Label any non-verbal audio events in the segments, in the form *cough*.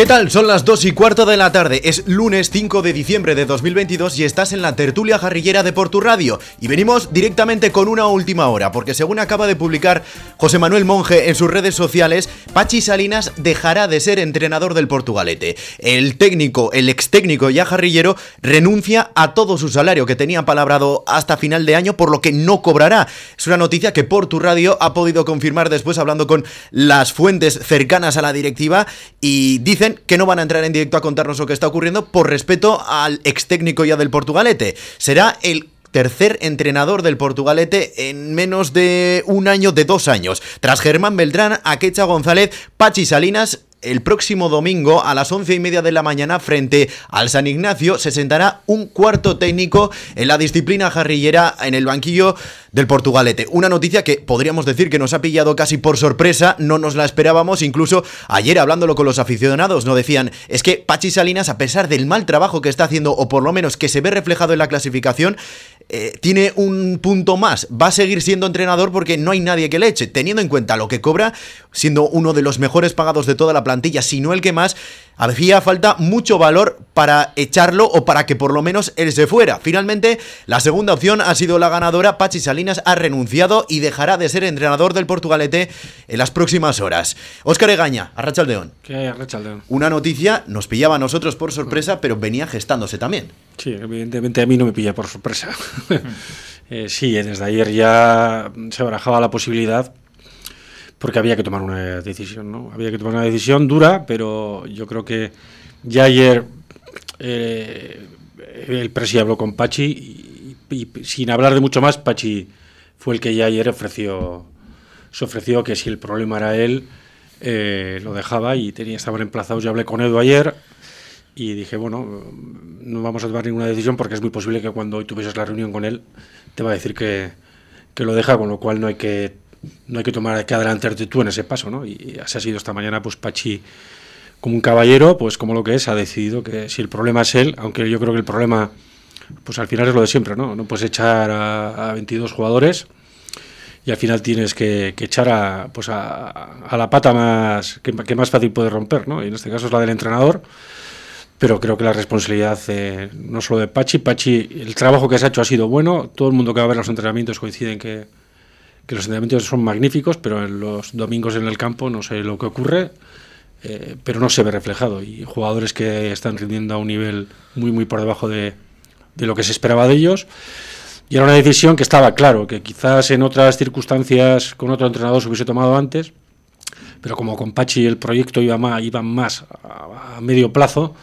¿Qué tal? Son las 2 y cuarto de la tarde, es lunes 5 de diciembre de 2022 y estás en la tertulia jarrillera de Portu Radio. Y venimos directamente con una última hora, porque según acaba de publicar José Manuel Monge en sus redes sociales, Pachi Salinas dejará de ser entrenador del Portugalete. El técnico, el ex técnico ya jarrillero, renuncia a todo su salario que tenía palabrado hasta final de año, por lo que no cobrará. Es una noticia que Portu Radio ha podido confirmar después hablando con las fuentes cercanas a la directiva y dicen que no van a entrar en directo a contarnos lo que está ocurriendo por respeto al ex técnico ya del Portugalete. Será el tercer entrenador del Portugalete en menos de un año, de dos años. Tras Germán Beltrán, Aquecha González, Pachi Salinas el próximo domingo a las once y media de la mañana frente al San Ignacio se sentará un cuarto técnico en la disciplina jarrillera en el banquillo del Portugalete. Una noticia que podríamos decir que nos ha pillado casi por sorpresa, no nos la esperábamos, incluso ayer hablándolo con los aficionados nos decían, es que Pachi Salinas a pesar del mal trabajo que está haciendo o por lo menos que se ve reflejado en la clasificación, eh, tiene un punto más, va a seguir siendo entrenador porque no hay nadie que le eche, teniendo en cuenta lo que cobra, siendo uno de los mejores pagados de toda la plantilla, si no el que más, hacía falta mucho valor para echarlo o para que por lo menos él se fuera. Finalmente, la segunda opción ha sido la ganadora, Pachi Salinas ha renunciado y dejará de ser entrenador del Portugalete en las próximas horas. Óscar Egaña, Arrachaldeón. ¿Qué hay, Arrachaldeón? Una noticia nos pillaba a nosotros por sorpresa, pero venía gestándose también. Sí, evidentemente a mí no me pilla por sorpresa. *laughs* eh, sí, desde ayer ya se barajaba la posibilidad porque había que tomar una decisión, ¿no? Había que tomar una decisión dura, pero yo creo que ya ayer eh, el presi habló con Pachi y, y, sin hablar de mucho más, Pachi fue el que ya ayer ofreció, se ofreció que si el problema era él, eh, lo dejaba y tenía, estaban emplazados. Yo hablé con Edu ayer y dije, bueno, no vamos a tomar ninguna decisión porque es muy posible que cuando hoy tuvieses la reunión con él te va a decir que, que lo deja, con lo cual no hay que no hay que tomar que adelantarte tú en ese paso, ¿no? Y así ha sido esta mañana, pues Pachi, como un caballero, pues como lo que es, ha decidido que si el problema es él, aunque yo creo que el problema, pues al final es lo de siempre, ¿no? No puedes echar a, a 22 jugadores y al final tienes que, que echar a, pues a, a, la pata más que, que, más fácil puede romper, ¿no? Y en este caso es la del entrenador. Pero creo que la responsabilidad eh, no solo de Pachi, Pachi, el trabajo que se ha hecho ha sido bueno, todo el mundo que va a ver los entrenamientos coincide en que, que los entrenamientos son magníficos, pero en los domingos en el campo no sé lo que ocurre, eh, pero no se ve reflejado. Y jugadores que están rindiendo a un nivel muy, muy por debajo de, de lo que se esperaba de ellos. Y era una decisión que estaba claro, que quizás en otras circunstancias con otro entrenador se hubiese tomado antes, pero como con Pachi el proyecto iba más, iba más a, a medio plazo,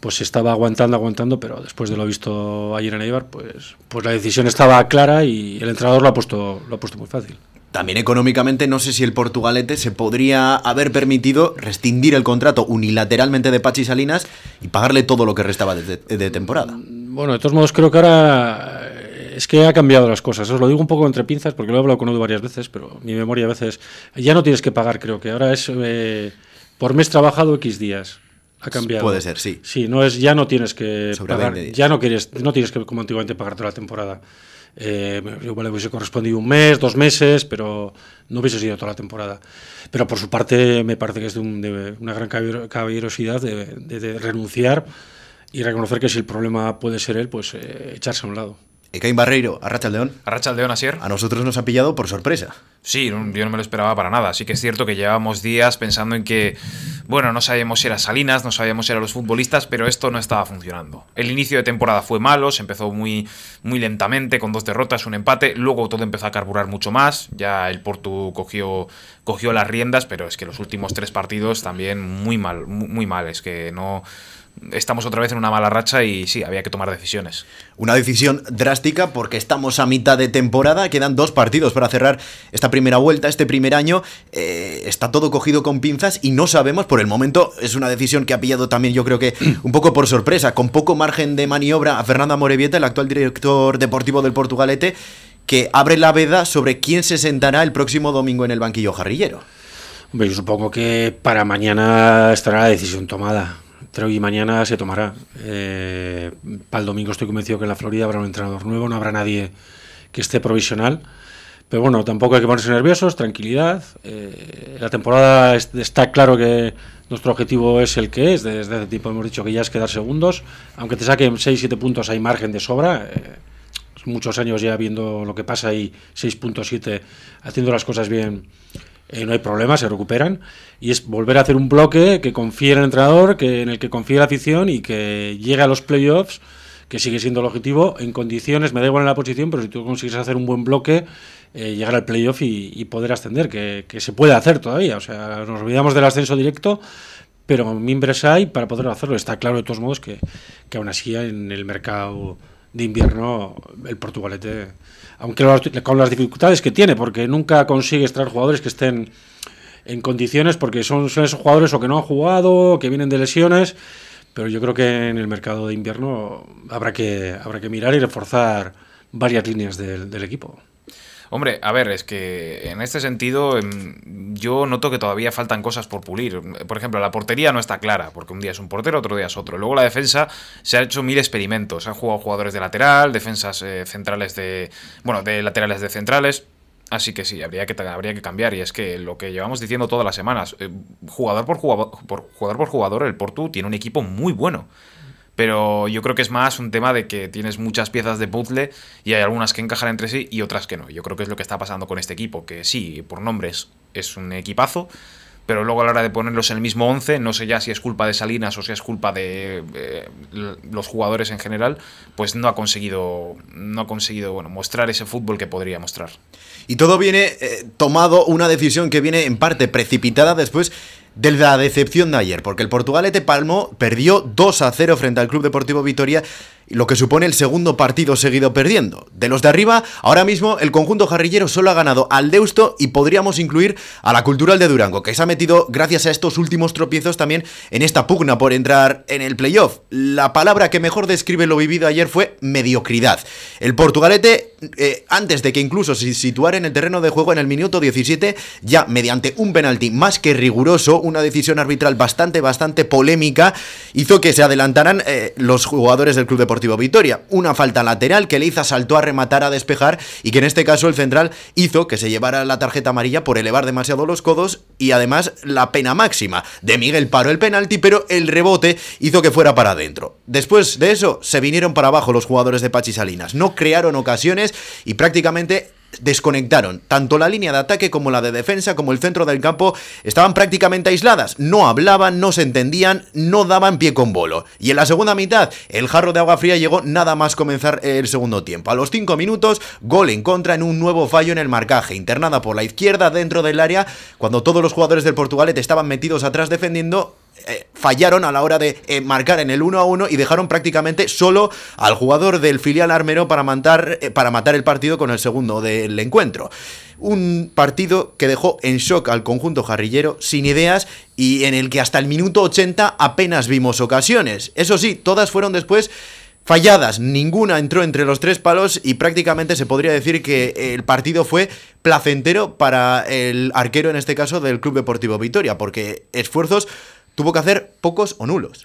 pues estaba aguantando, aguantando, pero después de lo visto ayer en Eibar, pues, pues la decisión estaba clara y el entrenador lo ha puesto, lo ha puesto muy fácil. También económicamente no sé si el Portugalete se podría haber permitido rescindir el contrato unilateralmente de Pachi Salinas y pagarle todo lo que restaba de, temporada. Bueno, de todos modos creo que ahora es que ha cambiado las cosas. Os lo digo un poco entre pinzas porque lo he hablado con Edu varias veces, pero mi memoria a veces ya no tienes que pagar, creo que ahora es eh, por mes trabajado X días ha cambiado. Puede ser, sí. Sí, no es ya no tienes que Sobre pagar, ya no quieres, no tienes que como antiguamente pagar toda la temporada. Eh, igual le hubiese correspondido un mes, dos meses, pero no hubiese sido toda la temporada. Pero por su parte me parece que es de, un, de una gran caballerosidad de, de, de, renunciar y reconocer que si el problema puede ser él, pues eh, echarse a un lado. Ekain Barreiro, Arracha León. Arracha León, Asier. A nosotros nos ha pillado por sorpresa. Sí, yo no me lo esperaba para nada. Sí que es cierto que llevábamos días pensando en que, bueno, no sabíamos si era Salinas, no sabíamos si eran los futbolistas, pero esto no estaba funcionando. El inicio de temporada fue malo, se empezó muy, muy lentamente, con dos derrotas, un empate. Luego todo empezó a carburar mucho más. Ya el Portu cogió, cogió las riendas, pero es que los últimos tres partidos también muy mal, muy, muy mal. Es que no estamos otra vez en una mala racha y sí, había que tomar decisiones. Una decisión drástica porque estamos a mitad de temporada, quedan dos partidos para cerrar esta primera vuelta, este primer año. Eh, está todo cogido con pinzas y no sabemos, por el momento es una decisión que ha pillado también yo creo que *clears throat* un poco por sorpresa, con poco margen de maniobra a Fernando Amorebieta, el actual director deportivo del Portugalete, que abre la veda sobre quién se sentará el próximo domingo en el banquillo jarrillero. Yo supongo que para mañana estará la decisión tomada entre hoy y mañana se tomará. Eh, para el domingo estoy convencido que en la Florida habrá un entrenador nuevo, no habrá nadie que esté provisional, Pero bueno, tampoco hay que ponerse nerviosos, tranquilidad. Eh, la temporada está claro que nuestro objetivo es el que es. Desde hace tiempo hemos dicho que ya es quedar segundos. Aunque te saquen 6-7 puntos, hay margen de sobra. Eh, muchos años ya viendo lo que pasa y 6.7 haciendo las cosas bien. Eh, no hay problema, se recuperan. Y es volver a hacer un bloque que confíe en el entrenador, que, en el que confíe la afición y que llegue a los playoffs, que sigue siendo el objetivo, en condiciones, me da igual en la posición, pero si tú consigues hacer un buen bloque, eh, llegar al playoff y, poder ascender, que, se puede hacer todavía. O sea, nos olvidamos del ascenso directo, pero miembros hay para poder hacerlo. Está claro de todos modos que, que aún así en el mercado de invierno el Portugalete, aunque con las dificultades que tiene, porque nunca consigue extraer jugadores que estén en condiciones, porque son, son esos jugadores o que no han jugado, que vienen de lesiones, pero yo creo que en el mercado de invierno habrá que, habrá que mirar y reforzar varias líneas del equipo. Hombre, a ver, es que en este sentido em, yo noto que todavía faltan cosas por pulir. Por ejemplo, la portería no está clara, porque un día es un portero, otro día es otro. Luego la defensa se ha hecho mil experimentos. Han jugado jugadores de lateral, defensas eh, centrales de... Bueno, de laterales de centrales. Así que sí, habría que, habría que cambiar. Y es que lo que llevamos diciendo todas las semanas, eh, jugador, por jugador, por jugador por jugador, el Portu tiene un equipo muy bueno pero yo creo que es más un tema de que tienes muchas piezas de puzzle y hay algunas que encajan entre sí y otras que no. Yo creo que es lo que está pasando con este equipo, que sí, por nombres es un equipazo, pero luego a la hora de ponerlos en el mismo 11, no sé ya si es culpa de Salinas o si es culpa de eh, los jugadores en general, pues no ha conseguido, no ha conseguido bueno, mostrar ese fútbol que podría mostrar. Y todo viene eh, tomado una decisión que viene en parte precipitada después de la decepción de ayer, porque el Portugalete Palmo perdió 2 a 0 frente al Club Deportivo Vitoria lo que supone el segundo partido seguido perdiendo. De los de arriba, ahora mismo el conjunto jarrillero solo ha ganado al Deusto y podríamos incluir a la Cultural de Durango, que se ha metido gracias a estos últimos tropiezos también en esta pugna por entrar en el playoff. La palabra que mejor describe lo vivido ayer fue mediocridad. El Portugalete, eh, antes de que incluso se situara en el terreno de juego en el minuto 17, ya mediante un penalti más que riguroso, una decisión arbitral bastante, bastante polémica, hizo que se adelantaran eh, los jugadores del Club Deportivo Vitoria. Una falta lateral que Leiza saltó a rematar a despejar y que en este caso el central hizo que se llevara la tarjeta amarilla por elevar demasiado los codos y además la pena máxima. De Miguel paró el penalti, pero el rebote hizo que fuera para adentro. Después de eso se vinieron para abajo los jugadores de Pachi Salinas. No crearon ocasiones y prácticamente desconectaron. Tanto la línea de ataque como la de defensa, como el centro del campo, estaban prácticamente aisladas. No hablaban, no se entendían, no daban pie con bolo. Y en la segunda mitad, el jarro de agua fría llegó nada más comenzar el segundo tiempo. A los 5 minutos, gol en contra en un nuevo fallo en el marcaje, internada por la izquierda dentro del área, cuando todos los jugadores del Portugalete estaban metidos atrás defendiendo eh, fallaron a la hora de eh, marcar en el 1 a 1 y dejaron prácticamente solo al jugador del filial armero para matar, eh, para matar el partido con el segundo del encuentro. Un partido que dejó en shock al conjunto jarrillero sin ideas y en el que hasta el minuto 80 apenas vimos ocasiones. Eso sí, todas fueron después falladas, ninguna entró entre los tres palos y prácticamente se podría decir que el partido fue placentero para el arquero en este caso del Club Deportivo Vitoria, porque esfuerzos tuvo que hacer pocos o nulos.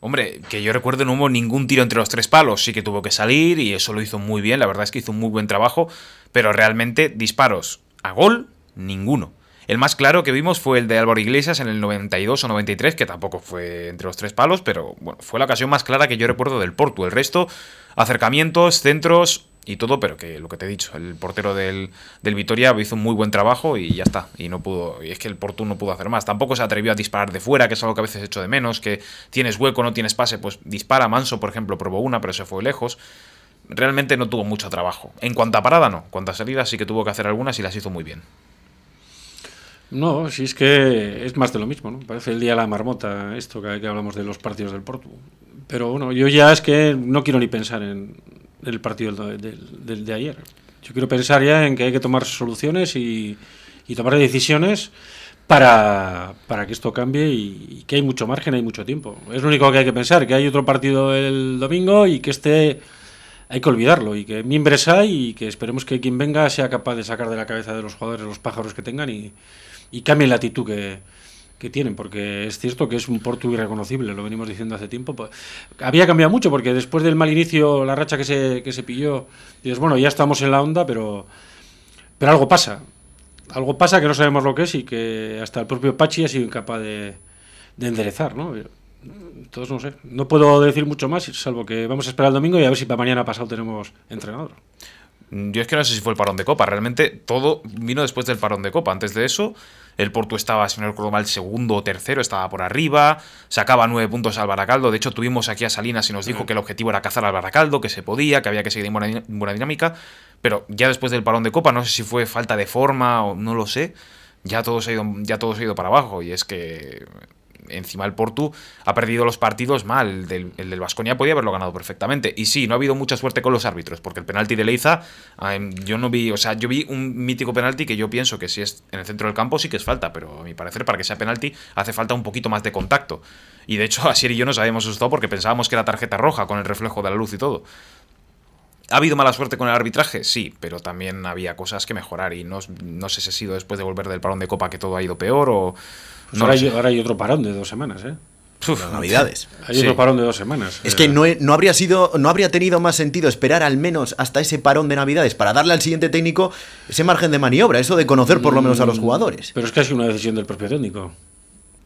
Hombre, que yo recuerdo no hubo ningún tiro entre los tres palos, sí que tuvo que salir y eso lo hizo muy bien, la verdad es que hizo un muy buen trabajo, pero realmente disparos a gol, ninguno. El más claro que vimos fue el de Álvaro Iglesias en el 92 o 93, que tampoco fue entre los tres palos, pero bueno, fue la ocasión más clara que yo recuerdo del Porto. El resto, acercamientos, centros, y todo, pero que lo que te he dicho, el portero del, del Vitoria hizo un muy buen trabajo y ya está. Y no pudo, y es que el Porto no pudo hacer más. Tampoco se atrevió a disparar de fuera, que es algo que a veces echo de menos, que tienes hueco, no tienes pase, pues dispara. Manso, por ejemplo, probó una, pero se fue lejos. Realmente no tuvo mucho trabajo. En cuanto a parada, no. En cuanto a salida, sí que tuvo que hacer algunas y las hizo muy bien. No, si es que es más de lo mismo, ¿no? Parece el día de la marmota, esto que, que hablamos de los partidos del Porto. Pero bueno, yo ya es que no quiero ni pensar en, del partido del, de ayer. Yo quiero pensar ya en que hay que tomar soluciones y, tomar decisiones para, para, que esto cambie y, que hay mucho margen, hay mucho tiempo. Es lo único que hay que pensar, que hay otro partido el domingo y que este hay que olvidarlo y que miembros hay y que esperemos que quien venga sea capaz de sacar de la cabeza de los jugadores los pájaros que tengan y, y cambie la actitud que, tienen, porque es cierto que es un Porto irreconocible, lo venimos diciendo hace tiempo. Pues, había cambiado mucho, porque después del mal inicio, la racha que se, que se pilló, dices, bueno, ya estamos en la onda, pero, pero algo pasa. Algo pasa que no sabemos lo que es y que hasta el propio Pachi ha sido incapaz de, de enderezar, ¿no? Entonces no sé, no puedo decir mucho más, salvo que vamos a esperar el domingo y a ver si para mañana pasado tenemos entrenador. Yo es que no sé si fue el parón de Copa. Realmente todo vino después del parón de Copa. Antes de eso, el Porto estaba, si no recuerdo mal, segundo o tercero, estaba por arriba. Sacaba nueve puntos al Baracaldo. De hecho, tuvimos aquí a Salinas y nos dijo que el objetivo era cazar al Baracaldo, que se podía, que había que seguir en buena, buena dinámica. Pero ya después del parón de Copa, no sé si fue falta de forma o no lo sé. Ya todo se ha ido, ya todo se ha ido para abajo. Y es que encima el Portu ha perdido los partidos mal. El del Vasconia podía haberlo ganado perfectamente. Y sí, no ha habido mucha suerte con los árbitros, porque el penalti de Leiza, yo no vi, o sea, yo vi un mítico penalti que yo pienso que si es en el centro del campo sí que es falta, pero a mi parecer para que sea penalti hace falta un poquito más de contacto. Y de hecho, *laughs* Asier y yo nos habíamos asustado porque pensábamos que era tarjeta roja con el reflejo de la luz y todo. ¿Ha habido mala suerte con el arbitraje? Sí, pero también había cosas que mejorar y no, no sé si ha sido después de volver del parón de copa que todo ha ido peor o, pues ahora, hay, otro parón de dos semanas, ¿eh? Navidades. Hay otro parón de dos semanas. Es que no, no, habría sido, no habría tenido más sentido esperar al menos hasta ese parón de Navidades para darle al siguiente técnico ese margen de maniobra, eso de conocer por lo menos a los mm, jugadores. Pero es sido una decisión del propio técnico.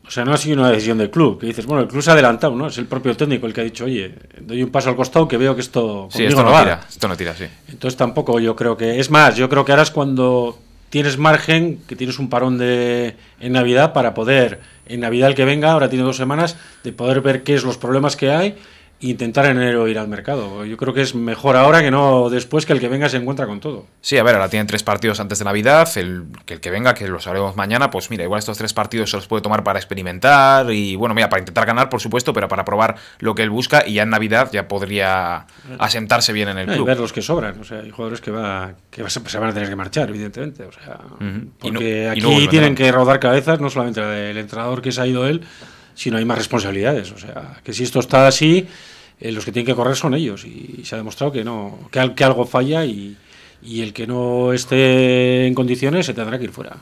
O sea, no ha sido una decisión del club, que dices, bueno, el club se ha adelantado, ¿no? Es el propio técnico el que ha dicho, oye, doy un paso al costado que veo que esto, sí, esto no, tira, esto no tira, sí. Entonces tampoco yo creo que... Es más, yo creo que ahora es cuando tienes margen, que tienes un parón de, en Navidad para poder, en Navidad el que venga, ahora tiene dos semanas, de poder ver qué es los problemas que hay intentar en enero ir al mercado. Yo creo que es mejor ahora que no después que el que venga se encuentra con todo. Sí, a ver, ahora tienen tres partidos antes de Navidad, el que el que venga, que lo sabremos mañana, pues mira, igual estos tres partidos se los puede tomar para experimentar y bueno, mira, para intentar ganar, por supuesto, pero para probar lo que él busca y ya en Navidad ya podría asentarse bien en el club. Y ver los que sobran, o sea, hay jugadores que, va, que se van a tener que marchar, evidentemente, o sea, porque aquí tienen que rodar cabezas, no solamente el entrenador que se ha ido él, sino hay más responsabilidades. O sea, que si esto está así, eh, los que tienen que correr son ellos. Y, se ha demostrado que no, que, algo falla y, y, el que no esté en condiciones se tendrá que ir fuera.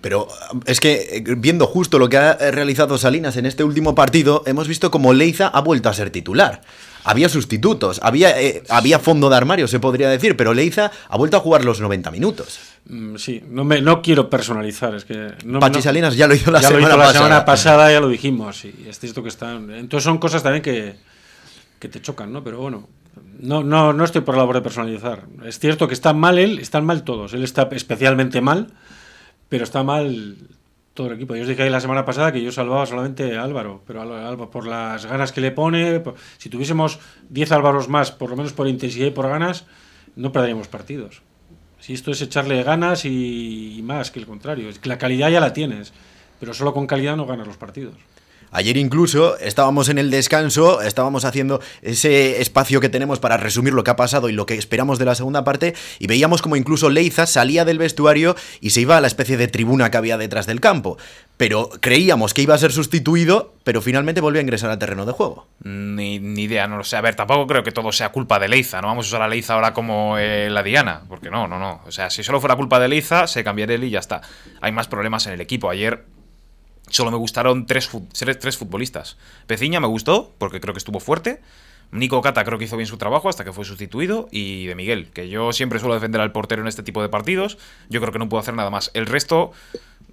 Pero es que eh, viendo justo lo que ha realizado Salinas en este último partido, hemos visto como Leiza ha vuelto a ser titular. Había sustitutos, había, eh, había fondo de armario, se podría decir, pero Leiza ha vuelto a jugar los 90 minutos. Mm, sí, no, me, no quiero personalizar. Es que no, Pachi Salinas ya lo hizo la, semana, la semana pasada. ya lo dijimos. Y es cierto que están. Entonces son cosas también que, que te chocan, ¿no? Pero bueno, no, no, no estoy por la labor de personalizar. Es cierto que está mal él, están mal todos. Él está especialmente mal, pero está mal todo el equipo. Yo os dije ahí la semana pasada que yo salvaba solamente a Álvaro, pero Álvaro, por las ganas que le pone, si tuviésemos 10 Álvaros más, por lo menos por intensidad y por ganas, no perderíamos partidos. Si esto es echarle ganas y, más que el contrario, es que la calidad ya la tienes, pero solo con calidad no ganas los partidos. Ayer incluso estábamos en el descanso, estábamos haciendo ese espacio que tenemos para resumir lo que ha pasado y lo que esperamos de la segunda parte y veíamos como incluso Leiza salía del vestuario y se iba a la especie de tribuna que había detrás del campo. Pero creíamos que iba a ser sustituido, pero finalmente volvió a ingresar al terreno de juego. Ni, idea, no lo sé. A ver, tampoco creo que todo sea culpa de Leiza. No vamos a usar a Leiza ahora como eh, la Diana, porque no, no, no. O sea, si solo fuera culpa de Leiza, se cambiaría él y ya está. Hay más problemas en el equipo. Ayer Solo me gustaron tres, tres futbolistas. Peciña me gustó, porque creo que estuvo fuerte. Nico Cata creo que hizo bien su trabajo hasta que fue sustituido. Y de Miguel, que yo siempre suelo defender al portero en este tipo de partidos. Yo creo que no puedo hacer nada más. El resto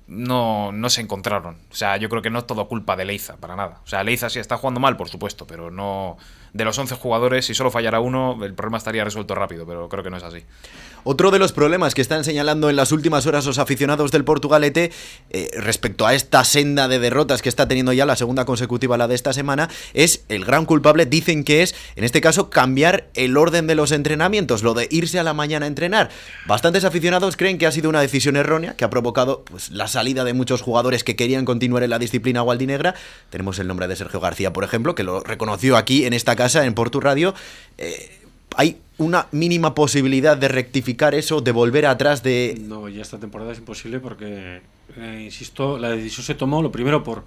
no, no se encontraron. O sea, yo creo que no es todo culpa de Leiza, para nada. O sea, Leiza sí está jugando mal, por supuesto, pero no. De los 11 jugadores, si solo fallara uno, el problema estaría resuelto rápido, pero creo que no es así. Otro de los problemas que están señalando en las últimas horas los aficionados del Portugalete eh, respecto a esta senda de derrotas que está teniendo ya la segunda consecutiva, la de esta semana, es el gran culpable, dicen que es, en este caso, cambiar el orden de los entrenamientos, lo de irse a la mañana a entrenar. Bastantes aficionados creen que ha sido una decisión errónea, que ha provocado pues, la salida de muchos jugadores que querían continuar en la disciplina gualdinegra. Tenemos el nombre de Sergio García, por ejemplo, que lo reconoció aquí en esta casa, en Portu Radio. Eh, hay una mínima posibilidad de rectificar eso, de volver atrás de... No, ya esta temporada es imposible porque, eh, insisto, la decisión se tomó lo primero por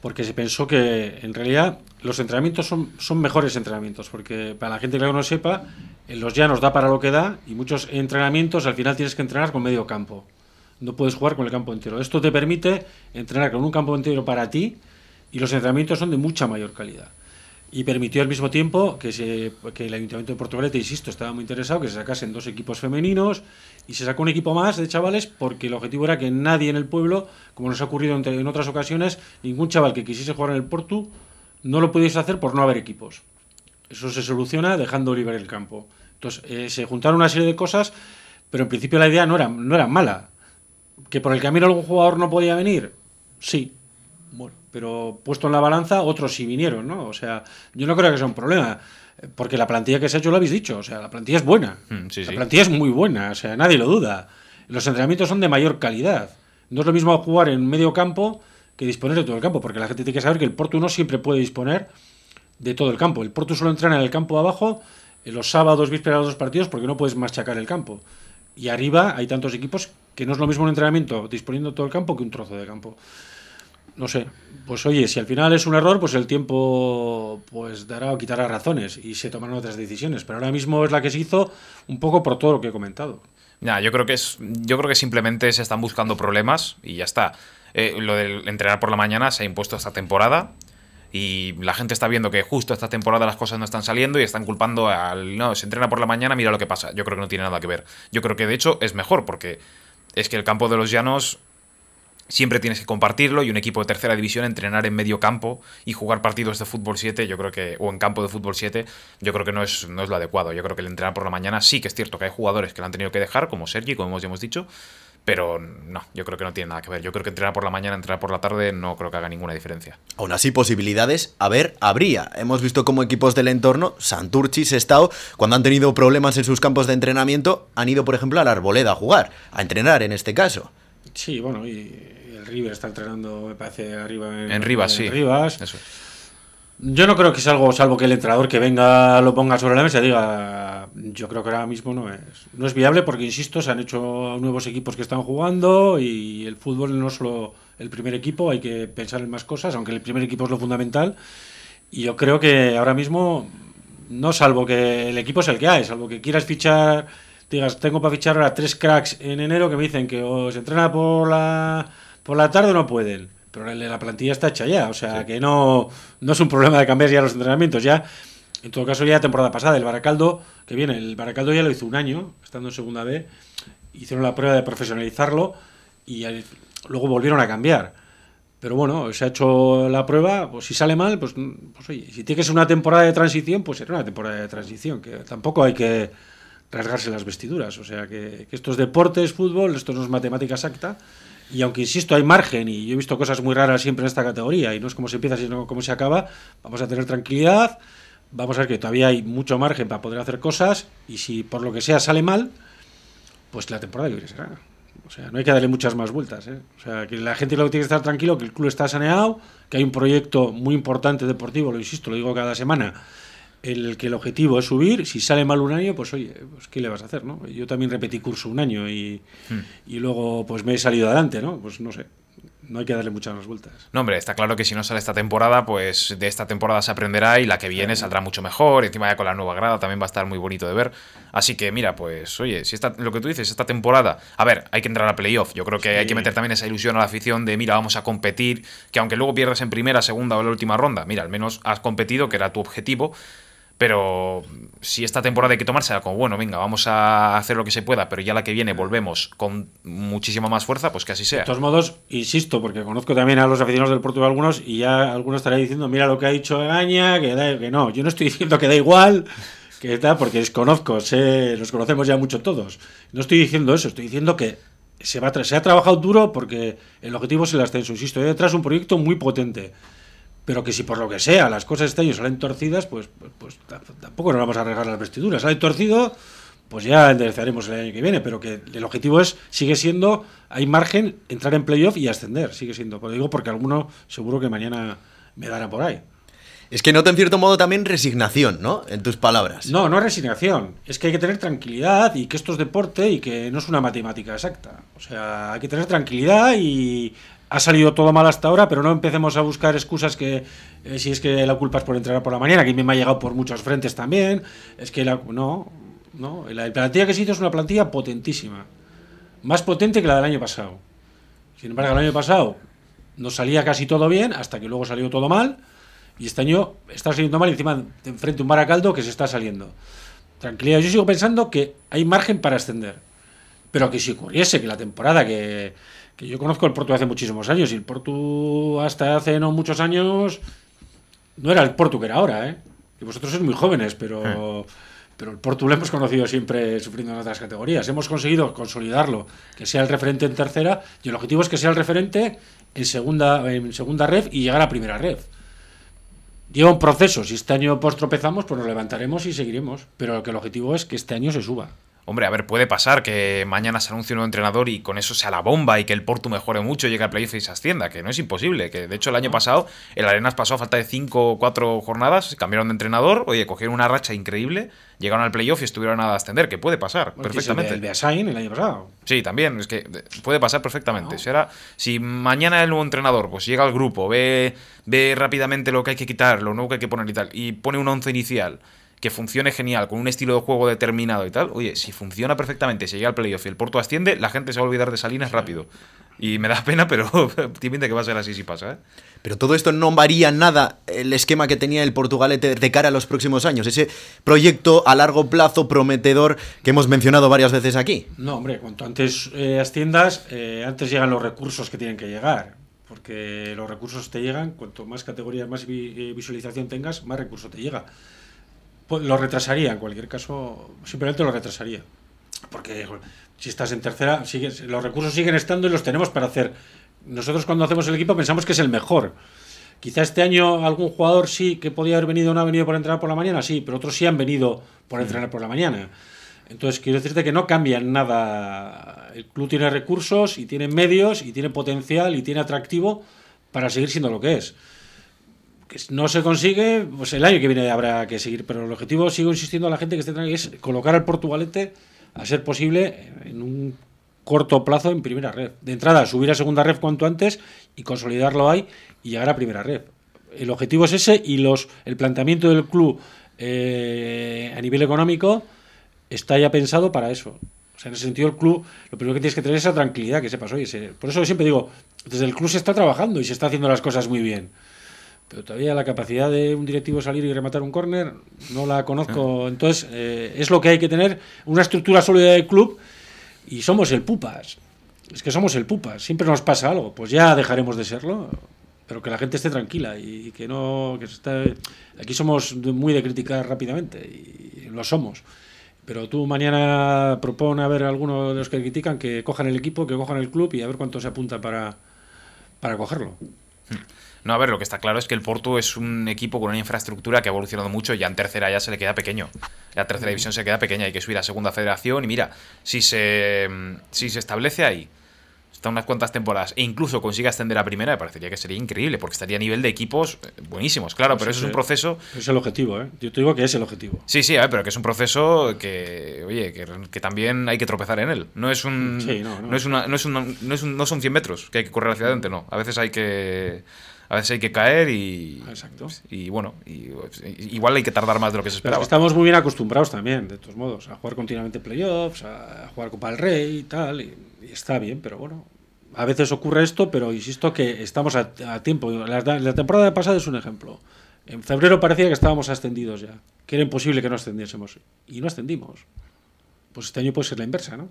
porque se pensó que en realidad los entrenamientos son, son mejores entrenamientos, porque para la gente que no sepa, los llanos da para lo que da y muchos entrenamientos al final tienes que entrenar con medio campo. No puedes jugar con el campo entero. Esto te permite entrenar con un campo entero para ti y los entrenamientos son de mucha mayor calidad. Y permitió al mismo tiempo que, se, que el Ayuntamiento de Portugalete, insisto, estaba muy interesado que se sacasen dos equipos femeninos y se sacó un equipo más de chavales porque el objetivo era que nadie en el pueblo, como nos ha ocurrido en, otras ocasiones, ningún chaval que quisiese jugar en el Portu no lo pudiese hacer por no haber equipos. Eso se soluciona dejando libre el campo. Entonces, eh, se juntaron una serie de cosas, pero en principio la idea no era, no era mala. ¿Que por el camino algún jugador no podía venir? Sí. Bueno, pero puesto en la balanza, otros sí vinieron, ¿no? O sea, yo no creo que sea un problema. Porque la plantilla que se ha hecho lo habéis dicho, o sea, la plantilla es buena. Mm, la plantilla es muy buena, o sea, nadie lo duda. Los entrenamientos son de mayor calidad. No es lo mismo jugar en medio campo que disponer de todo el campo, porque la gente tiene que saber que el Porto no siempre puede disponer de todo el campo. El Porto solo entrena en el campo de abajo en los sábados, vísperas de los partidos, porque no puedes machacar el campo. Y arriba hay tantos equipos que no es lo mismo un entrenamiento disponiendo todo el campo que un trozo de campo no sé, pues oye, si al final es un error, pues el tiempo pues dará o quitará razones y se tomarán otras decisiones. Pero ahora mismo es la que se hizo un poco por todo lo que he comentado. Ya, yo creo que es, yo creo que simplemente se están buscando problemas y ya está. Eh, lo del entrenar por la mañana se ha impuesto esta temporada y la gente está viendo que justo esta temporada las cosas no están saliendo y están culpando al no, se entrena por la mañana, mira lo que pasa. Yo creo que no tiene nada que ver. Yo creo que de hecho es mejor porque es que el campo de los llanos siempre tienes que compartirlo y un equipo de tercera división entrenar en medio campo y jugar partidos de fútbol 7, yo creo que, o en campo de fútbol 7, yo creo que no es, no es lo adecuado. Yo creo que el entrenar por la mañana sí que es cierto que hay jugadores que lo han tenido que dejar, como Sergi, como hemos, ya hemos dicho, pero no, yo creo que no tiene nada que ver. Yo creo que entrenar por la mañana, entrenar por la tarde, no creo que haga ninguna diferencia. Aún así, posibilidades, a ver, habría. Hemos visto como equipos del entorno, Santurchi, Sestao, cuando han tenido problemas en sus campos de entrenamiento, han ido, por ejemplo, a la Arboleda a jugar, a entrenar en este caso. Sí, bueno, y River está entrenando, me parece, arriba en, en Rivas, sí. Rivas. Yo no creo que es algo, salvo que el entrenador que venga lo ponga sobre la mesa y diga, yo creo que ahora mismo no es, no es viable porque, insisto, se han hecho nuevos equipos que están jugando y el fútbol no es solo el primer equipo, hay que pensar en más cosas, aunque el primer equipo es lo fundamental. Y yo creo que ahora mismo, no salvo que el equipo es el que hay, salvo que quieras fichar, digas, tengo para fichar ahora tres cracks en enero que me dicen que os entrena por la por la tarde no pueden, pero la plantilla está hecha ya, o sea que no, no es un problema de cambiar ya los entrenamientos, ya en todo caso ya la temporada pasada, el Baracaldo, que viene, el Baracaldo ya lo hizo un año, estando en segunda B, hicieron la prueba de profesionalizarlo y luego volvieron a cambiar. Pero bueno, se ha hecho la prueba, pues si sale mal, pues, pues oye, si tiene que ser una temporada de transición, pues será una temporada de transición, que tampoco hay que rasgarse las vestiduras. O sea que, que esto es deportes, fútbol, esto no es matemática exacta y aunque insisto, hay margen, y yo he visto cosas muy raras siempre en esta categoría, y no es como se empieza, sino como se acaba, vamos a tener tranquilidad, vamos a ver que todavía hay mucho margen para poder hacer cosas, y si por lo que sea sale mal, pues la temporada que viene será. O sea, no hay que darle muchas más vueltas. ¿eh? O sea, que la gente lo que tiene que estar tranquilo, que el club está saneado, que hay un proyecto muy importante deportivo, lo insisto, lo digo cada semana, el que el objetivo es subir, si sale mal un año, pues oye, pues ¿qué le vas a hacer, no? Yo también repetí curso un año y, hmm. y luego pues me he salido adelante, ¿no? Pues no sé, no hay que darle muchas más vueltas. No, hombre, está claro que si no sale esta temporada, pues de esta temporada se aprenderá y la que viene saldrá mucho mejor. Encima ya con la nueva grada también va a estar muy bonito de ver. Así que mira, pues oye, si está lo que tú dices, esta temporada, a ver, hay que entrar a playoff. Yo creo que hay que meter también esa ilusión a la afición de, mira, vamos a competir, que aunque luego pierdas en primera, segunda o la última ronda, mira, al menos has competido, que era tu objetivo pero si esta temporada hay que tomársela como, bueno, venga, vamos a hacer lo que se pueda, pero ya la que viene volvemos con muchísima más fuerza, pues que así sea. De todos modos, insisto, porque conozco también a los aficionados del Portugal algunos y ya algunos estarán diciendo, mira lo que ha dicho Gaña, que, que no, yo no estoy *laughs* diciendo que da igual, que está, porque desconozco, sé, los conocemos ya mucho todos. No estoy diciendo eso, estoy diciendo que se, se ha trabajado duro porque el objetivo es el ascenso, insisto, hay detrás un proyecto muy potente pero que si por lo que sea las cosas este año salen torcidas, pues, pues, pues tampoco nos vamos a regar las vestiduras. Sale torcido, pues ya enderezaremos el año que viene, pero que el objetivo es, sigue siendo, hay margen, entrar en playoff y ascender, sigue siendo. Lo digo porque alguno seguro que mañana me dará por ahí. Es que nota en cierto modo también resignación, ¿no? En tus palabras. No, no es resignación. Es que hay que tener tranquilidad y que esto es deporte y que no es una matemática exacta. O sea, hay que tener tranquilidad y ha salido todo mal hasta ahora, pero no empecemos a buscar excusas que eh, si es que la culpa es por entrenar por la mañana, que me ha llegado por muchos frentes también. Es que la, no, no, la plantilla que se hizo es una plantilla potentísima, más potente que la del año pasado. Sin embargo, el año pasado nos salía casi todo bien, hasta que luego salió todo mal. Y este año está saliendo mal y encima enfrente un Baracaldo que se está saliendo. Tranquilidad, yo sigo pensando que hay margen para ascender. Pero que si ocurriese que la temporada que, que yo conozco el Porto hace muchísimos años y el Porto hasta hace no muchos años no era el Porto que era ahora, ¿eh? Y vosotros sois muy jóvenes, pero... Pero el Porto lo hemos conocido siempre sufriendo en otras categorías. Hemos conseguido consolidarlo, que sea el referente en tercera, y el objetivo es que sea el referente en segunda, en segunda red y llegar a primera red. Lleva un proceso. Si este año post tropezamos, pues nos levantaremos y seguiremos. Pero que el objetivo es que este año se suba. Hombre, a ver, puede pasar que mañana se anuncie un nuevo entrenador y con eso sea la bomba y que el Porto mejore mucho, llegue al playoff y se ascienda, que no es imposible. Que de hecho el año pasado el Arenas pasó a falta de 5 o 4 jornadas, cambiaron de entrenador, oye, cogieron una racha increíble, llegaron al playoff y estuvieron a ascender, que puede pasar Bueno, perfectamente. El Beasain el año pasado. Sí, también, es que puede pasar perfectamente. Si, ahora- si mañana el nuevo entrenador pues llega al grupo, ve, ve rápidamente lo que hay que quitar, lo nuevo que hay que poner y tal, y pone un once inicial que funcione genial, con un estilo de juego determinado y tal, oye, si funciona perfectamente, si llega al playoff y el Porto asciende, la gente se va a olvidar de Salinas rápido. Y me da *laughs* pena, pero *laughs* tiene que va a ser así si pasa, ¿eh? Pero todo esto no varía nada el esquema que tenía el Portugalete de cara a los próximos años. Ese proyecto a largo plazo prometedor que hemos mencionado varias veces aquí. No, hombre, cuanto antes eh, asciendas, eh, antes llegan los recursos que tienen que llegar. Porque los recursos te llegan, cuanto más categorías, más vi- visualización tengas, más recurso te llega. Pues lo retrasaría, en cualquier caso, simplemente lo retrasaría. Porque si estás en tercera, sigues- los recursos siguen estando y los tenemos para hacer. Nosotros cuando hacemos el equipo pensamos que es el mejor. Quizá este año algún jugador sí que podía haber venido, no ha venido por entrenar por la mañana, sí, pero otros sí han venido por entrenar por la mañana. Entonces, quiero decirte que no cambia nada. El club tiene recursos y tiene medios y tiene potencial y tiene atractivo para seguir siendo lo que es. Que no se consigue, pues el año que viene habrá que seguir. Pero el objetivo, sigo insistiendo a la gente que esté tranquila, es colocar al Portugalete, a ser posible, en un corto plazo en primera red. De entrada, subir a segunda red cuanto antes y consolidarlo ahí y llegar a primera red. El objetivo es ese y los el planteamiento del club eh, a nivel económico está ya pensado para eso. O sea, en ese sentido, el club, lo primero que tienes que tener es esa tranquilidad, que sepas, oye, se- por eso siempre digo, desde el club se está trabajando y se está haciendo las cosas muy bien. Pero todavía la capacidad de un directivo salir y rematar un córner no la conozco. Entonces, eh, es lo que hay que tener, una estructura sólida del club y somos el pupas. Es que somos el pupas. Siempre nos pasa algo. Pues ya dejaremos de serlo. Pero que la gente esté tranquila y que no. Que se está... Aquí somos muy de criticar rápidamente y lo somos. Pero tú mañana propone a ver a alguno de los que critican que cojan el equipo, que cojan el club y a ver cuánto se apunta para, para cogerlo. No, a ver, lo que está claro es que el Porto es un equipo con una infraestructura que ha evolucionado mucho y ya en tercera ya se le queda pequeño. La tercera división se queda pequeña, hay que subir a segunda federación y mira, si se, si se establece ahí, está unas cuantas temporadas e incluso consigue ascender a primera, me parecería que sería increíble porque estaría a nivel de equipos eh, buenísimos, claro, pero eso es un proceso... Es el objetivo, ¿eh? Yo te digo que es el objetivo. Sí, sí, a ver, pero que es un proceso que, oye, que, que también hay que tropezar en él. No es un, Sí, no, no. es una, no es una- no es un- no son 100 metros que hay que correr hacia adelante, no. A veces hay que, a veces hay que caer y, Exacto. y bueno, y, igual hay que tardar más de lo que se Pero esperaba. estamos muy bien acostumbrados también, de todos modos, a jugar continuamente playoffs, a, a jugar Copa del Rey y tal, y, y está bien, pero bueno, a veces ocurre esto, pero insisto que estamos a, a tiempo. La, la temporada pasada es un ejemplo. En febrero parecía que estábamos ascendidos ya, que era imposible que no ascendiésemos, y no ascendimos. Pues este año puede ser la inversa, ¿no?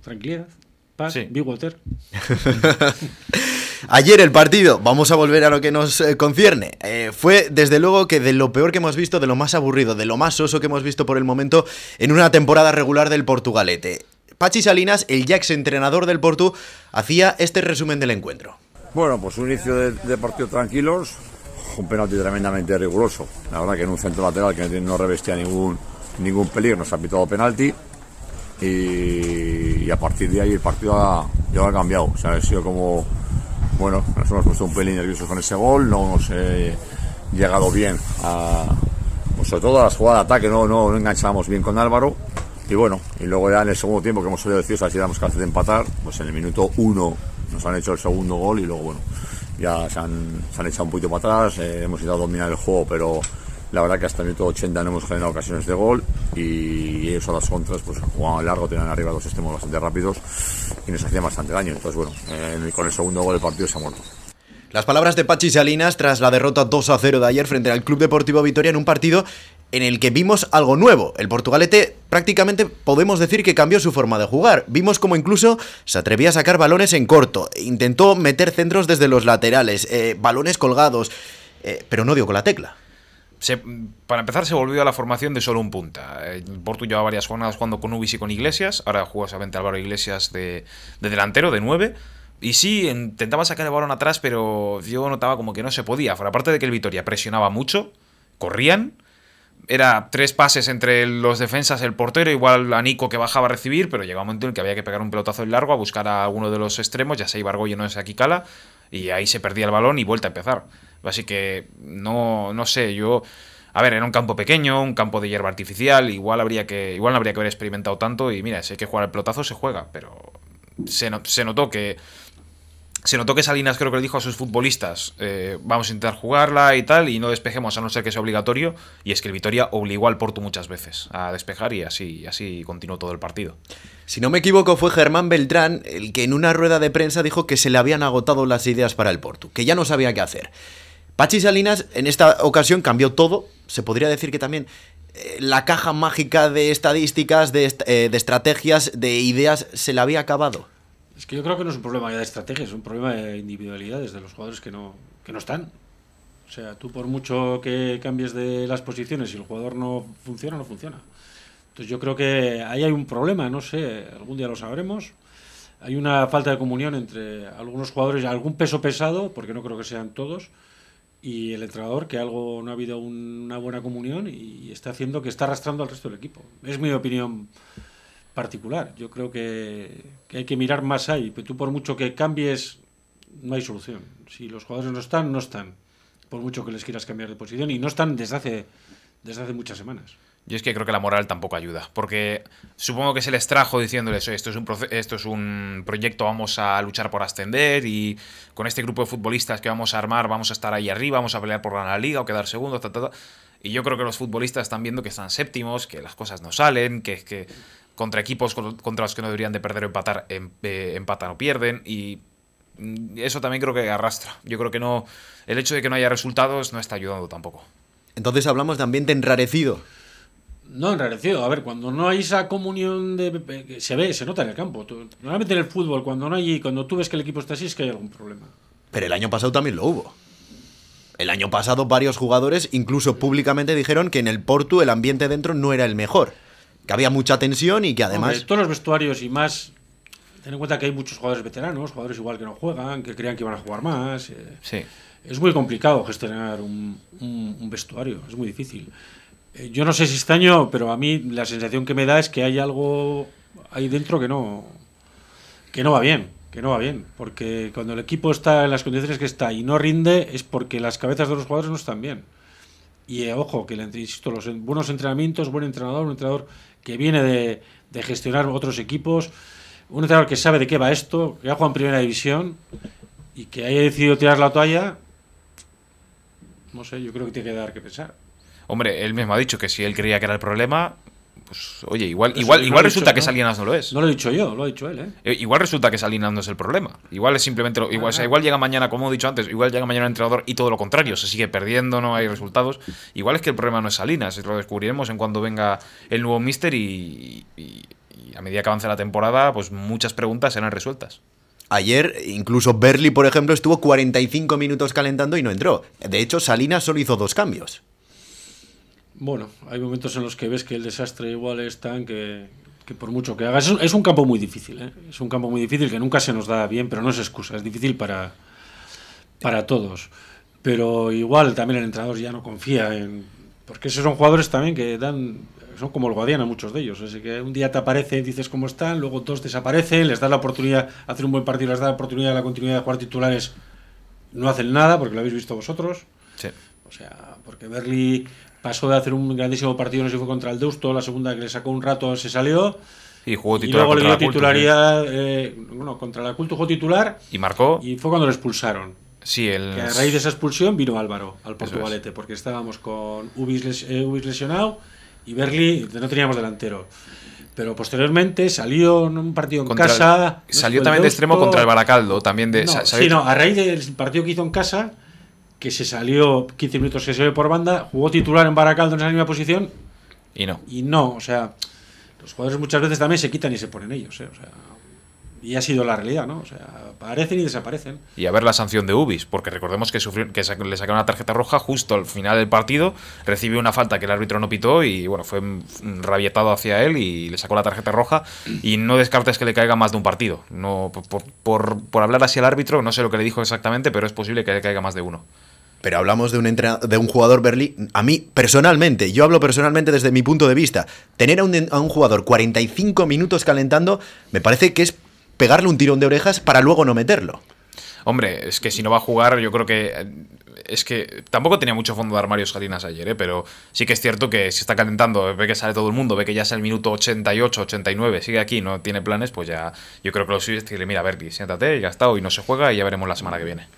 Tranquilidad, paz, Sí. Big Water. *laughs* Ayer el partido, vamos a volver a lo que nos eh, concierne, eh, fue desde luego que de lo peor que hemos visto, de lo más aburrido, de lo más soso que hemos visto por el momento en una temporada regular del Portugalete. Pachi Salinas, el ya entrenador del Portu, hacía este resumen del encuentro. Bueno, pues un inicio de, partido tranquilos, un penalti tremendamente riguroso. La verdad que en un centro lateral que no revestía ningún, ningún peligro nos ha pitado penalti y, y a partir de ahí el partido ya ha cambiado. O sea, ha sido como, bueno, nos hemos puesto un pelín nerviosos con ese gol, no hemos llegado bien pues sobre todo a las jugadas de ataque, no, no, no enganchábamos bien con Álvaro. Y bueno, y luego ya en el segundo tiempo que hemos salido decididos así damos capaces de empatar, pues en el minuto uno nos han hecho el segundo gol y luego bueno, ya se han, echado un poquito para atrás, eh, hemos a dominar el juego, pero la verdad que hasta el minuto 80 no hemos generado ocasiones de gol y ellos a las contras pues jugaban largo, tenían arriba dos extremos bastante rápidos y nos hacían bastante daño. Entonces bueno, eh, con el segundo gol el partido se ha muerto. Las palabras de Pachi Salinas tras la derrota 2 a 0 de ayer frente al Club Deportivo Vitoria en un partido en el que vimos algo nuevo. El Portugalete prácticamente podemos decir que cambió su forma de jugar. Vimos como incluso se atrevía a sacar balones en corto, intentó meter centros desde los laterales, eh, balones colgados, eh, pero no dio con la tecla. Se, para empezar, se volvió a la formación de solo un punta. El Porto lleva varias jornadas jugando con Ubis y con Iglesias. Ahora juega solamente Álvaro Iglesias de, de delantero, de 9. Y sí, intentaba sacar el balón atrás, pero yo notaba como que no se podía. Aparte de que el Vitoria presionaba mucho, corrían. Era tres pases entre los defensas, el portero, igual a Nico que bajaba a recibir, pero llegaba un momento en el que había que pegar un pelotazo en largo a buscar a alguno de los extremos, ya sea Ibargoyen o aquí Cala, y ahí se perdía el balón y vuelta a empezar. Así que no, no sé, yo. A ver, era un campo pequeño, un campo de hierba artificial, igual habría que. Igual no habría que haber experimentado tanto. Y mira, si hay que jugar el pelotazo, se juega. Pero se, se notó que se notó que Salinas creo que le dijo a sus futbolistas, eh, vamos a intentar jugarla y tal, y no despejemos a no ser que sea obligatorio, y es que el Vitoria obligó al Porto muchas veces a despejar y así, así continuó todo el partido. Si no me equivoco fue Germán Beltrán el que en una rueda de prensa dijo que se le habían agotado las ideas para el Porto, que ya no sabía qué hacer. Pachi Salinas en esta ocasión cambió todo, se podría decir que también eh, la caja mágica de estadísticas, de, eh, de estrategias, de ideas se le había acabado. Es que yo creo que no es un problema ya de estrategia, es un problema de individualidades de los jugadores que no, que no están. O sea, tú por mucho que cambies de las posiciones, si el jugador no funciona, no funciona. Entonces yo creo que ahí hay un problema, no sé, algún día lo sabremos. Hay una falta de comunión entre algunos jugadores, algún peso pesado, porque no creo que sean todos, y el entrenador, que algo no ha habido una buena comunión y está haciendo que está arrastrando al resto del equipo. Es mi opinión particular. Yo creo que, hay que mirar más ahí. Tú por mucho que cambies, no hay solución. Si los jugadores no están, no están. Por mucho que les quieras cambiar de posición. Y no están desde hace, desde hace muchas semanas. Yo es que creo que la moral tampoco ayuda, porque supongo que se les trajo diciéndoles, esto es un, esto es un proyecto, vamos a luchar por ascender y con este grupo de futbolistas que vamos a armar vamos a estar ahí arriba, vamos a pelear por ganar la liga o quedar segundo, y yo creo que los futbolistas están viendo que están séptimos, que las cosas no salen, que, que contra equipos contra los que no deberían de perder o empatar, em, eh, empatan o pierden y eso también creo que arrastra. Yo creo que no el hecho de que no haya resultados no está ayudando tampoco. Entonces hablamos de ambiente enrarecido. No, enrarecido. A ver, cuando no hay esa comunión de se ve, se nota en el campo. Normalmente en el fútbol, cuando no hay, cuando tú ves que el equipo está así, es que hay algún problema. Pero el año pasado también lo hubo. El año pasado varios jugadores, incluso públicamente, dijeron que en el Porto el ambiente dentro no era el mejor que había mucha tensión y que además... todos los vestuarios y más... Ten en cuenta que hay muchos jugadores veteranos, jugadores igual que no juegan, que creían que iban a jugar más. Eh, sí. Es muy complicado gestionar un, vestuario, es muy difícil. Eh, yo no sé si este año, pero a mí la sensación que me da es que hay algo ahí dentro que no, que no va bien, que no va bien, porque cuando el equipo está en las condiciones que está y no rinde es porque las cabezas de los jugadores no están bien. Y eh, ojo, que insisto, los buenos entrenamientos, buen entrenador, un entrenador que viene de, gestionar otros equipos, un entrenador que sabe de qué va esto, que ha jugado en primera división y que haya decidido tirar la toalla, no sé, yo creo que tiene que dar que pensar. Hombre, él mismo ha dicho que si él creía que era el problema, pues oye, igual, igual, igual resulta que Salinas no lo es. No lo he dicho yo, lo ha dicho él, ¿eh? ¿eh? Igual resulta que Salinas no es el problema. Igual es simplemente lo, igual, igual llega mañana, como he dicho antes, igual llega mañana el entrenador y todo lo contrario, se sigue perdiendo, no hay resultados. Igual es que el problema no es Salinas, lo descubriremos en cuando venga el nuevo Mister y, y a medida que avance la temporada, pues muchas preguntas serán resueltas. Ayer, incluso Berly, por ejemplo, estuvo 45 minutos calentando y no entró. De hecho, Salinas solo hizo dos cambios. Bueno, hay momentos en los que ves que el desastre igual es tan que, por mucho que hagas. Es, un campo muy difícil, ¿eh? Es un campo muy difícil que nunca se nos da bien, pero no es excusa, es difícil para, para todos. Pero igual también el entrenador ya no confía en. Porque esos son jugadores también que dan. Son como el Guadiana, muchos de ellos. Así que un día te aparece, dices cómo están, luego dos desaparecen, les das la oportunidad de hacer un buen partido, les das la oportunidad de la continuidad de jugar titulares, no hacen nada, porque lo habéis visto vosotros. Sí. O sea, porque Berly pasó de hacer un grandísimo partido, no sé si fue contra el Deusto, la segunda que le sacó un rato se salió. Y jugó titular. Y luego le dio titularidad, eh, bueno, contra la culto jugó titular. Y marcó. Y fue cuando lo expulsaron. Sí, el... Que a raíz de esa expulsión vino Álvaro al Portugalete, porque estábamos con Ubis, eh, lesionado y Berli no teníamos delantero. pero posteriormente salió en un partido en casa. Salió también de extremo contra el Baracaldo. También de, sí, no, a raíz del partido que hizo en casa, que se salió 15 minutos que se salió por banda, jugó titular en Baracaldo en esa misma posición. Y no. Y no, o sea, los jugadores muchas veces también se quitan y se ponen ellos, ¿eh? O sea, y ha sido la realidad, ¿no? O sea, aparecen y desaparecen. Y a ver la sanción de Ubis, porque recordemos que, sufrió, que le sacaron una tarjeta roja justo al final del partido, recibió una falta que el árbitro no pitó y bueno, fue rabietado hacia él y le sacó la tarjeta roja y no descartes que le caiga más de un partido. No, por, por, por hablar así al árbitro, no sé lo que le dijo exactamente, pero es posible que le caiga más de uno. Pero hablamos de un, de un jugador Berlín. A mí, personalmente, yo hablo personalmente desde mi punto de vista. Tener a un, jugador 45 minutos calentando, me parece que es pegarle un tirón de orejas para luego no meterlo. Hombre, es que si no va a jugar, yo creo que. Es que tampoco tenía mucho fondo de armario Salinas ayer, ¿eh? pero sí que es cierto que si está calentando, ve que sale todo el mundo, ve que ya es el minuto 88, 89, sigue aquí, no tiene planes, pues ya. Yo creo que lo suyo es decirle: mira, Berti, siéntate, ya está, hoy no se juega y ya veremos la semana que viene.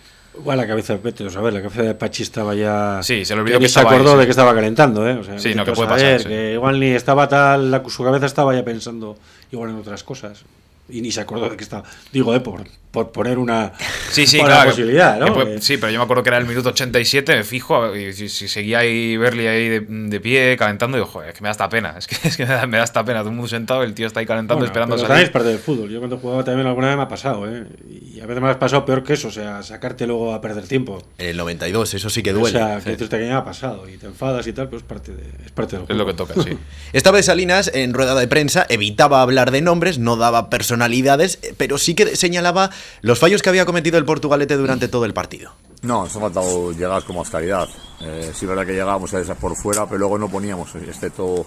La cabeza de Petro, a la cabeza de Pachi estaba ya. Sí, se le olvidó que, que se acordó de que estaba calentando, ¿eh? sí, no, que puede pasar. Que igual ni estaba tal, la, su cabeza estaba ya pensando igual en otras cosas y ni se acordó de que estaba. Digo, eh, por, por poner una, *laughs* sí, sí, claro, posibilidad, ¿no? Eh, sí, pero yo me acuerdo que era el minuto 87, me fijo, y si, seguía ahí Berly ahí de, pie calentando, digo, joder, es que me da esta pena, es que, *laughs* es que me, da, esta pena, todo el mundo sentado, el tío está ahí calentando, esperando pero salir. es parte del fútbol, yo cuando jugaba también alguna vez me ha pasado, ¿eh? Y a veces me ha pasado peor que eso, o sea, sacarte luego a perder tiempo. En el 92, eso sí que duele. O sea, que sí. que me ha pasado y te enfadas y tal, pues es parte, de, es parte del juego. Es lo que toca, sí. *laughs* Esta vez Salinas, en rueda de prensa, evitaba hablar de nombres, no daba personalidades, pero sí que señalaba los fallos que había cometido el Portugalete durante todo el partido. No, nos ha faltado llegar con más calidad. Eh, sí, verdad que llegábamos a esas por fuera, pero luego no poníamos, excepto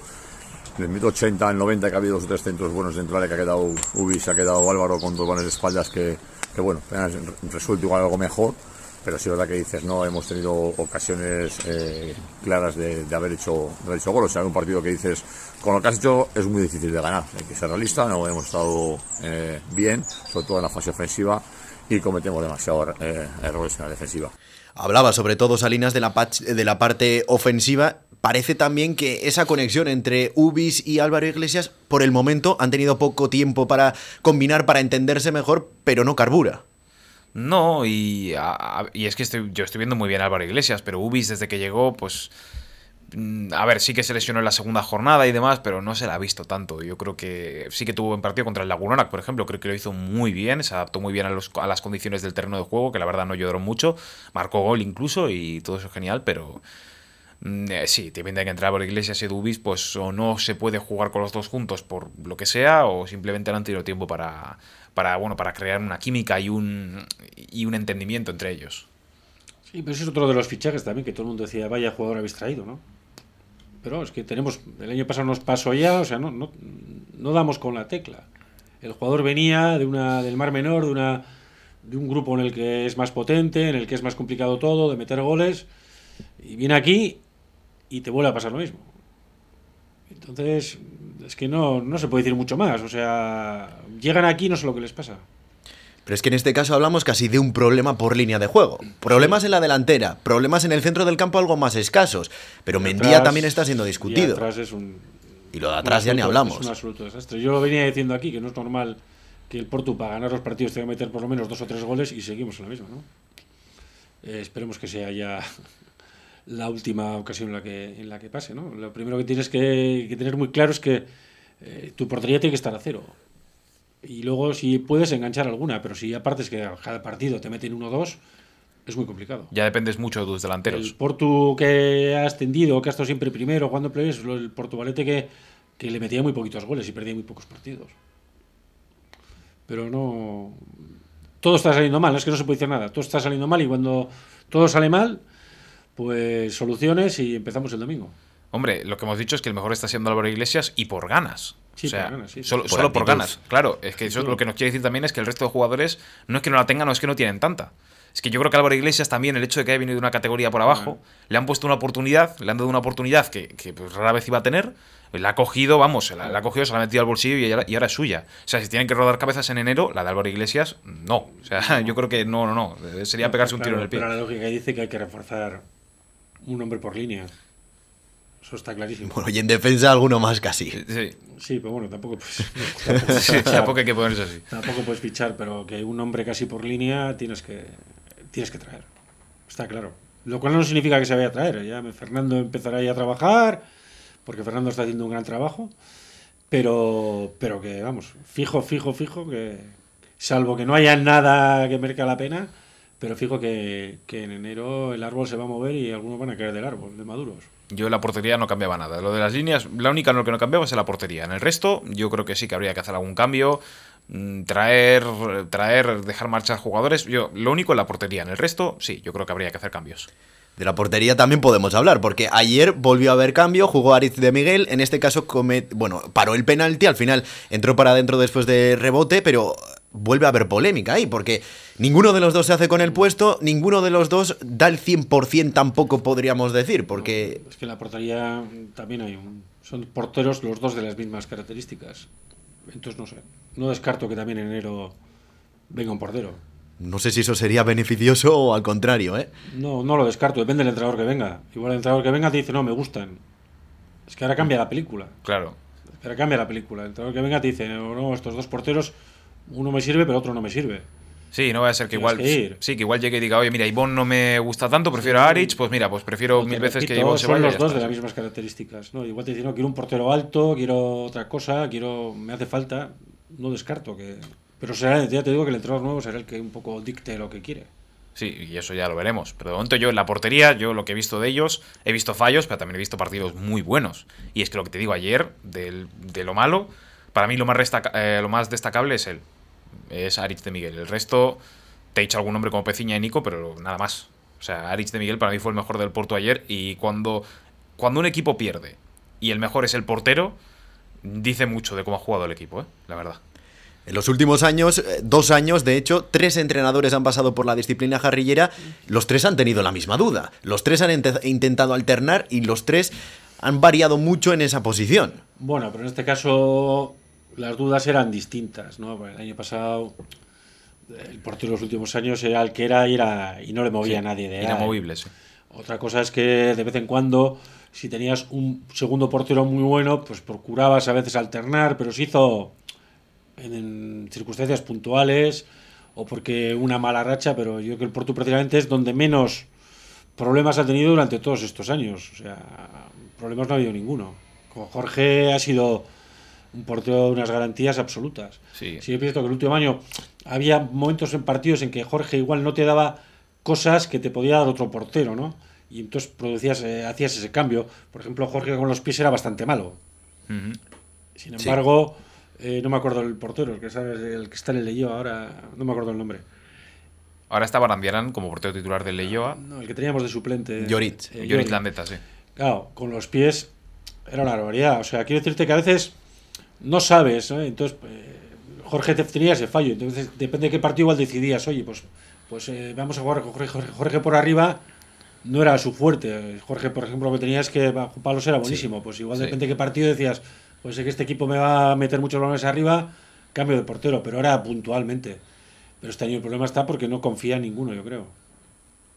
en el minuto 80, el 90, que ha habido dos o tres centros buenos de que ha quedado Ubis, ha quedado Álvaro con dos balones de espaldas que, que bueno, resuelto igual algo mejor pero sí es verdad que dices, no, hemos tenido ocasiones eh, claras de, haber hecho, de haber hecho gol. O sea, un partido que dices, con lo que has hecho es muy difícil de ganar. Hay que ser realista, no hemos estado eh, bien, sobre todo en la fase ofensiva, y cometemos demasiados eh, errores en la defensiva. Hablaba sobre todo Salinas de la, de la parte ofensiva. Parece también que esa conexión entre Ubis y Álvaro Iglesias, por el momento, han tenido poco tiempo para combinar, para entenderse mejor, pero no carbura. No, y, y es que estoy, yo estoy viendo muy bien a Álvaro Iglesias, pero Ubis desde que llegó, pues... Mm, a ver, sí que se lesionó en la segunda jornada y demás, pero no se la ha visto tanto. Yo creo que sí que tuvo buen partido contra el Lagunonac, por ejemplo. Creo que lo hizo muy bien, se adaptó muy bien a, los, a las condiciones del terreno de juego, que la verdad no lloró mucho. Marcó gol incluso y todo eso es genial, pero mm, eh, sí, tiene que entrar por Iglesias y Dubis, pues o no se puede jugar con los dos juntos por lo que sea, o simplemente no han tenido tiempo para, para, bueno, para crear una química y un, y un entendimiento entre ellos. Sí, pero eso es otro de los fichajes también, que todo el mundo decía, vaya jugador habéis traído, ¿no? Pero es que tenemos, el año pasado nos pasó ya, o sea, no, no, no damos con la tecla. El jugador venía de una, del Mar Menor, de, una, de un grupo en el que es más potente, en el que es más complicado todo, de meter goles, y viene aquí y te vuelve a pasar lo mismo. Entonces, es que no, no se puede decir mucho más. O sea, llegan aquí no sé lo que les pasa. Pero es que en este caso hablamos casi de un problema por línea de juego. Problemas en la delantera, problemas en el centro del campo algo más escasos. Pero Mendía también está siendo discutido. Y, lo de atrás ya ni hablamos. Es un absoluto desastre. Yo lo venía diciendo aquí, que no es normal que el Porto para ganar los partidos tenga que meter por lo menos dos o tres goles y seguimos en la misma, ¿no? Eh, esperemos que sea ya la última ocasión en la que, en la que pase. ¿no? Lo primero que tienes que, tener muy claro es que eh, tu portería tiene que estar a cero. Y luego, si puedes, enganchar alguna, pero si aparte es que cada partido te meten uno o dos, es muy complicado. Ya dependes mucho de tus delanteros. El Portu que ha extendido, que ha estado siempre primero, jugando playoffs, el Portugalete que, que le metía muy poquitos goles y perdía muy pocos partidos. Pero no. Todo está saliendo mal, es que no se puede decir nada. Todo está saliendo mal y cuando todo sale mal, pues soluciones y empezamos el domingo. Hombre, lo que hemos dicho es que el mejor está siendo Álvaro Iglesias y por ganas. Sí, o sea, por ganas, sí, solo, por, solo por, ganas. Claro, es que eso lo que nos quiere decir también es que el resto de jugadores no es que no la tengan, no es que no tienen tanta. Es que yo creo que Álvaro Iglesias también, el hecho de que haya venido de una categoría por abajo, le han puesto una oportunidad, le han dado una oportunidad que, que pues, rara vez iba a tener, la ha cogido, vamos, la, la, ha cogido, se la ha metido al bolsillo y ahora, y ahora, es suya. O sea, si tienen que rodar cabezas en enero, la de Álvaro Iglesias, no. O sea, *laughs* yo creo que no, no, no. Sería pegarse un tiro en el pie. Pero la lógica dice que hay que reforzar un hombre por línea. Eso está clarísimo. Bueno, y en defensa alguno más casi. Sí. Sí, pero bueno, tampoco puedes, *laughs* *laughs* Sí, tampoco hay que ponerse así. tampoco puedes fichar, pero que un hombre casi por línea tienes que tienes que traer. Está claro. Lo cual no significa que se vaya a traer. Ya Fernando empezará ya a trabajar, porque Fernando está haciendo un gran trabajo. Pero, pero que, vamos, fijo, fijo, fijo, que salvo que no haya nada que merezca la pena, pero fijo que, que en enero el árbol se va a mover y algunos van a caer del árbol, de maduros. Yo en la portería no cambiaba nada. Lo de las líneas, la única en lo que no cambiaba es en la portería. En el resto, yo creo que sí que habría que hacer algún cambio. mm, Traer, traer, dejar marchar jugadores. Yo, lo único en la portería. En el resto, sí, yo creo que habría que hacer cambios. De la portería también podemos hablar, porque ayer volvió a haber cambio, jugó Ariz de Miguel, en este caso comet, bueno, paró el penalti, al final entró para adentro después de rebote, pero vuelve a haber polémica ahí, porque ninguno de los dos se hace con el puesto, ninguno de los dos da el 100% tampoco podríamos decir, porque Es que en la portería también hay un... Son porteros los dos de las mismas características. Entonces, no sé. No descarto que también en enero venga un portero. no sé si eso sería beneficioso o al contrario, ¿eh? No, no lo descarto. Depende del entrenador que venga. Igual el entrenador que venga te dice, no, me gustan. Es que ahora cambia la película. Claro. Es que ahora cambia la película. El entrenador que venga te dice, no, no, estos dos porteros, uno me sirve, pero otro no me sirve. Sí, no va a ser que Tienes igual. que ir. Sí, que igual llegue y diga, oye, mira, Ivonne no me gusta tanto, prefiero a Aric. Pues mira, pues prefiero mil veces que Ivonne se son vaya. y los dos está, de las sí. mismas características. ¿no? Igual te dicen, no, quiero un portero alto, quiero otra cosa, quiero me hace falta. No descarto que... Pero será, ya te digo que el entrenador nuevo será el que un poco dicte lo que quiere. Sí, y eso ya lo veremos. Pero de momento yo en la portería, yo lo que he visto de ellos, he visto fallos, pero también he visto partidos muy buenos. Y es que lo que te digo ayer, del- de lo malo, para mí lo más, resta- eh, lo más destacable es él. Es Aritz de Miguel. El resto, te he dicho algún nombre como Peciña y Nico, pero nada más. O sea, Aritz de Miguel para mí fue el mejor del Porto ayer. Y cuando, cuando un equipo pierde y el mejor es el portero, dice mucho de cómo ha jugado el equipo, ¿eh? la verdad. En los últimos años, eh, dos años, de hecho, tres entrenadores han pasado por la disciplina jarrillera, los tres han tenido la misma duda, los tres han intentado alternar y los tres han variado mucho en esa posición. Bueno, pero en este caso las dudas eran distintas, ¿no? El año pasado el portero de los últimos años era el que era y, era, y no le movía Sí, a nadie de ahí. Inamovible, sí. Otra cosa es que de vez en cuando, si tenías un segundo portero muy bueno, pues procurabas a veces alternar, pero se hizo en, en circunstancias puntuales o porque una mala racha, pero yo creo que el Porto precisamente es donde menos problemas ha tenido durante todos estos años. O sea, problemas no ha habido ninguno. Con Jorge ha sido un portero de unas garantías absolutas. Sí. Sí, es cierto que el último año había momentos en partidos en que Jorge igual no te daba cosas que te podía dar otro portero, ¿no? Y entonces producías, eh, hacías ese cambio. Por ejemplo, Jorge con los pies era bastante malo. Sin embargo, eh, no me acuerdo el portero, el que, sabes, el que está en el Leyó ahora, no me acuerdo el nombre. Ahora está Barandiarán como portero titular del Leyoa. No, el que teníamos de suplente. Llorit. eh, Llorit Landeta, sí. Claro, con los pies era una barbaridad. O sea, quiero decirte que a veces no sabes, ¿eh? Entonces, eh, Jorge te tenía ese fallo. Entonces, depende de qué partido igual decidías, oye, pues, pues eh, vamos a jugar con Jorge, Jorge, Jorge por arriba. No era su fuerte. Jorge, por ejemplo, lo que tenías que bajo palos era buenísimo. Pues igual Sí. depende de qué partido decías, pues sé que este equipo me va a meter muchos balones arriba, cambio de portero, pero era puntualmente. Pero este año el problema está porque no confía en ninguno, yo creo.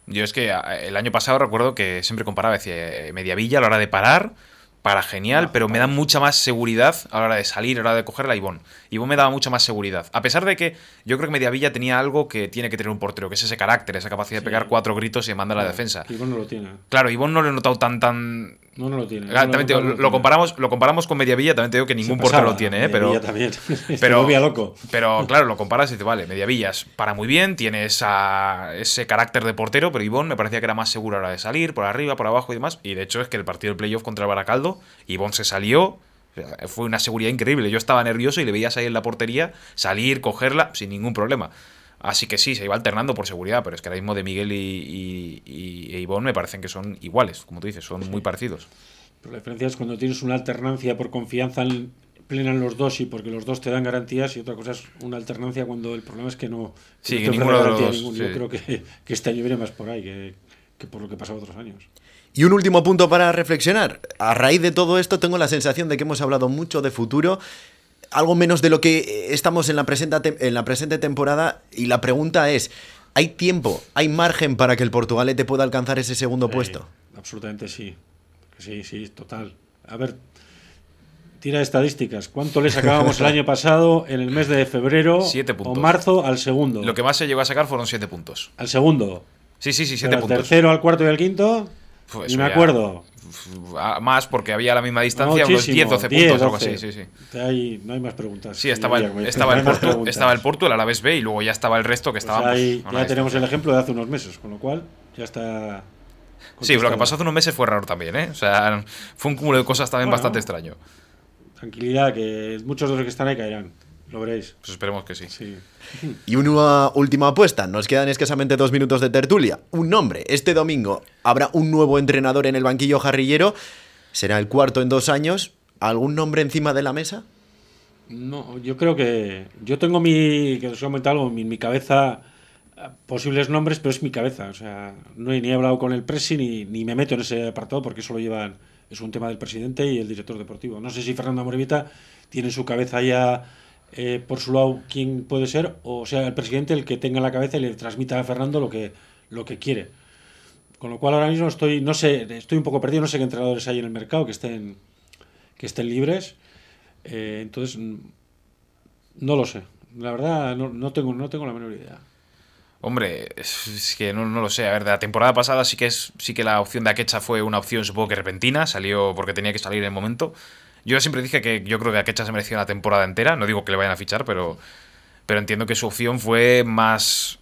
Yo es que el año pasado recuerdo que siempre comparaba, decía, eh, Mediavilla a la hora de parar, para genial, pero me da mucha más seguridad a la hora de salir, a la hora de coger la Ivón. Ivón me daba mucha más seguridad. A pesar de que yo creo que Mediavilla tenía algo que tiene que tener un portero, que es ese carácter, esa capacidad de pegar cuatro gritos y mandar a la defensa. Igual no lo tiene. Claro, Ivón no lo he notado tan tan. No, no lo tiene. Ah, No también te digo, no lo, comparamos, lo comparamos con Mediavilla, también te digo que ningún portero lo tiene, ¿eh? pero. También. Se *laughs* Pero, loco. pero claro, lo comparas y dices, vale, Mediavillas para muy bien, tiene esa, ese carácter de portero, pero Ivón me parecía que era más seguro a la de salir, por arriba, por abajo y demás. Y de hecho es que el partido del playoff contra el Baracaldo, Ivón se salió, fue una seguridad increíble. Yo estaba nervioso y le veías ahí en la portería, salir, cogerla, sin ningún problema. Así que sí, se iba alternando por seguridad, pero es que ahora mismo de Miguel y, y, y- e Ivón me parecen que son iguales, como tú dices, son muy parecidos. Pero la diferencia es cuando tienes una alternancia por confianza en- plena en los dos y porque los dos te dan garantías y otra cosa es una alternancia cuando el problema es que no, Sí, no que ninguno de los garantía dos, sí. Yo creo que, que este año viene más por ahí que, que por lo que pasaba otros años. Y un último punto para reflexionar. A raíz de todo esto tengo la sensación de que hemos hablado mucho de futuro, algo menos de lo que estamos en la presente, en la presente temporada y la pregunta es, ¿hay tiempo, hay margen para que el Portugalete pueda alcanzar ese segundo puesto? Eh, absolutamente sí. Sí, sí, total. A ver, tira estadísticas. ¿Cuánto le sacábamos el *laughs* año pasado en el mes de febrero o marzo al segundo? Lo que más se llegó a sacar fueron siete puntos. Al segundo. Sí, sí, sí, siete puntos. Al tercero, al cuarto y al quinto. Pues y me acuerdo. Más porque había la misma distancia, unos 10, 12 puntos o algo así. Sí, sí. no hay más preguntas. Sí, estaba, el, estaba, el Porto, estaba el Porto, el Alavés B y luego ya estaba el resto que pues estaba. ya tenemos el ejemplo de hace unos meses, con lo cual ya está. Sí, lo que pasó hace unos meses fue raro también, ¿eh? O sea, fue un cúmulo de cosas también bastante extraño. Tranquilidad, que muchos de los que están ahí caerán. Lo veréis. Pues esperemos que sí. sí. *laughs* Y una última apuesta. Nos quedan escasamente dos minutos de tertulia. Un nombre. Este domingo habrá un nuevo entrenador en el banquillo jarrillero. Será el cuarto en dos años. ¿Algún nombre encima de la mesa? No, yo creo que. Yo tengo mi. Que os he comentado algo, mi, mi cabeza. Posibles nombres, pero es mi cabeza. O sea, no he ni he hablado con el presi ni, ni me meto en ese apartado porque eso lo llevan. Es un tema del presidente y el director deportivo. No sé si Fernando Amorevita tiene su cabeza ya eh, por su lado quién puede ser, o sea, el presidente el que tenga la cabeza y le transmita a Fernando lo que, lo que quiere. Con lo cual ahora mismo estoy, no sé, estoy un poco perdido, no sé qué entrenadores hay en el mercado que estén, que estén libres. Eh, entonces, no lo sé. La verdad, no, no, tengo, no tengo la menor idea. Hombre, es que no, no, lo sé. A ver, de la temporada pasada sí que es sí que la opción de Akecha fue una opción supongo que repentina, salió porque tenía que salir en el momento. Yo siempre dije que yo creo que Akecha se merecía la temporada entera. No digo que le vayan a fichar, pero, pero entiendo que su opción fue más.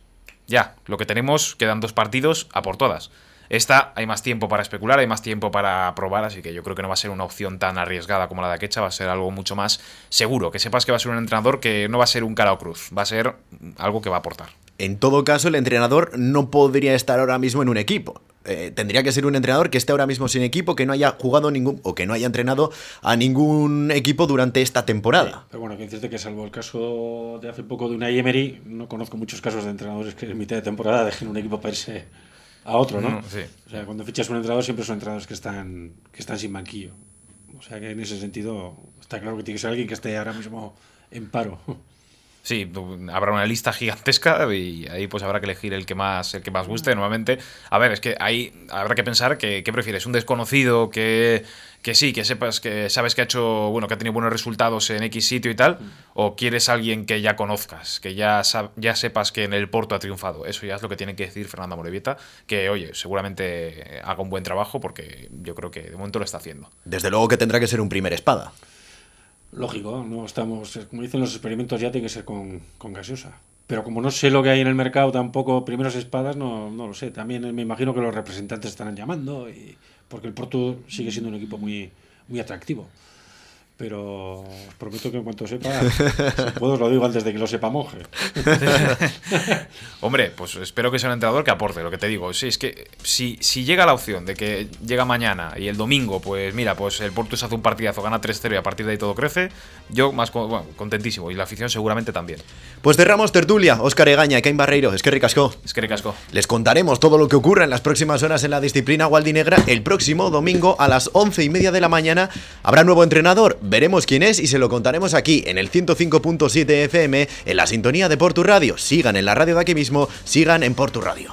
Ya, lo que tenemos, quedan dos partidos a por todas. Esta hay más tiempo para especular, hay más tiempo para probar, así que yo creo que no va a ser una opción tan arriesgada como la de Akecha, va a ser algo mucho más seguro. Que sepas que va a ser un entrenador que no va a ser un cara o cruz, va a ser algo que va a aportar. En todo caso, el entrenador no podría estar ahora mismo en un equipo. Eh, tendría que ser un entrenador que esté ahora mismo sin equipo, que no haya jugado ningún o que no haya entrenado a ningún equipo durante esta temporada. pero bueno, que decirte que salvo el caso de hace poco de una Emery, no conozco muchos casos de entrenadores que en mitad de temporada dejen un equipo para irse a otro, ¿no? Mm, sí. O sea, cuando fichas un entrenador siempre son entrenadores que están, que están sin banquillo. O sea que en ese sentido está claro que tiene que ser alguien que esté ahora mismo en paro. Sí, habrá una lista gigantesca y ahí pues habrá que elegir el que más, el que más guste. Normalmente, a ver, es que ahí habrá que pensar que ¿qué prefieres? Un desconocido que, que sí, que sepas que sabes que ha hecho, bueno, que ha tenido buenos resultados en X sitio y tal, o quieres alguien que ya conozcas, que ya, ya sepas que en el Porto ha triunfado. Eso ya es lo que tiene que decir Fernanda Morevieta, que oye, seguramente haga un buen trabajo porque yo creo que de momento lo está haciendo. Desde luego que tendrá que ser un primer espada. Lógico, no estamos, como dicen los experimentos ya tiene que ser con, con gaseosa. Pero como no sé lo que hay en el mercado tampoco, primeros espadas, no, no lo sé. También me imagino que los representantes estarán llamando, y, porque el Porto sigue siendo un equipo muy, muy atractivo pero os *laughs* prometo que en cuanto sepa, si puedo os lo digo antes de que lo sepa monje. *laughs* Hombre, pues espero que sea un entrenador que aporte lo que te digo. Sí, es que si, si llega la opción de que llega mañana y el domingo, pues mira, pues el Porto se hace un partidazo, gana 3-0 y a partir de ahí todo crece, yo más contentísimo y la afición seguramente también. Pues cerramos tertulia, Óscar Egaña, Cain Barreiro, es que ricasco. Es que ricasco. Les contaremos todo lo que ocurra en las próximas horas en la disciplina Waldinegra. El próximo domingo a las once y media de la mañana habrá nuevo entrenador veremos quién es y se lo contaremos aquí en el 105.7 FM en la sintonía de Portu Radio. Sigan en la radio de aquí mismo, sigan en Portu Radio.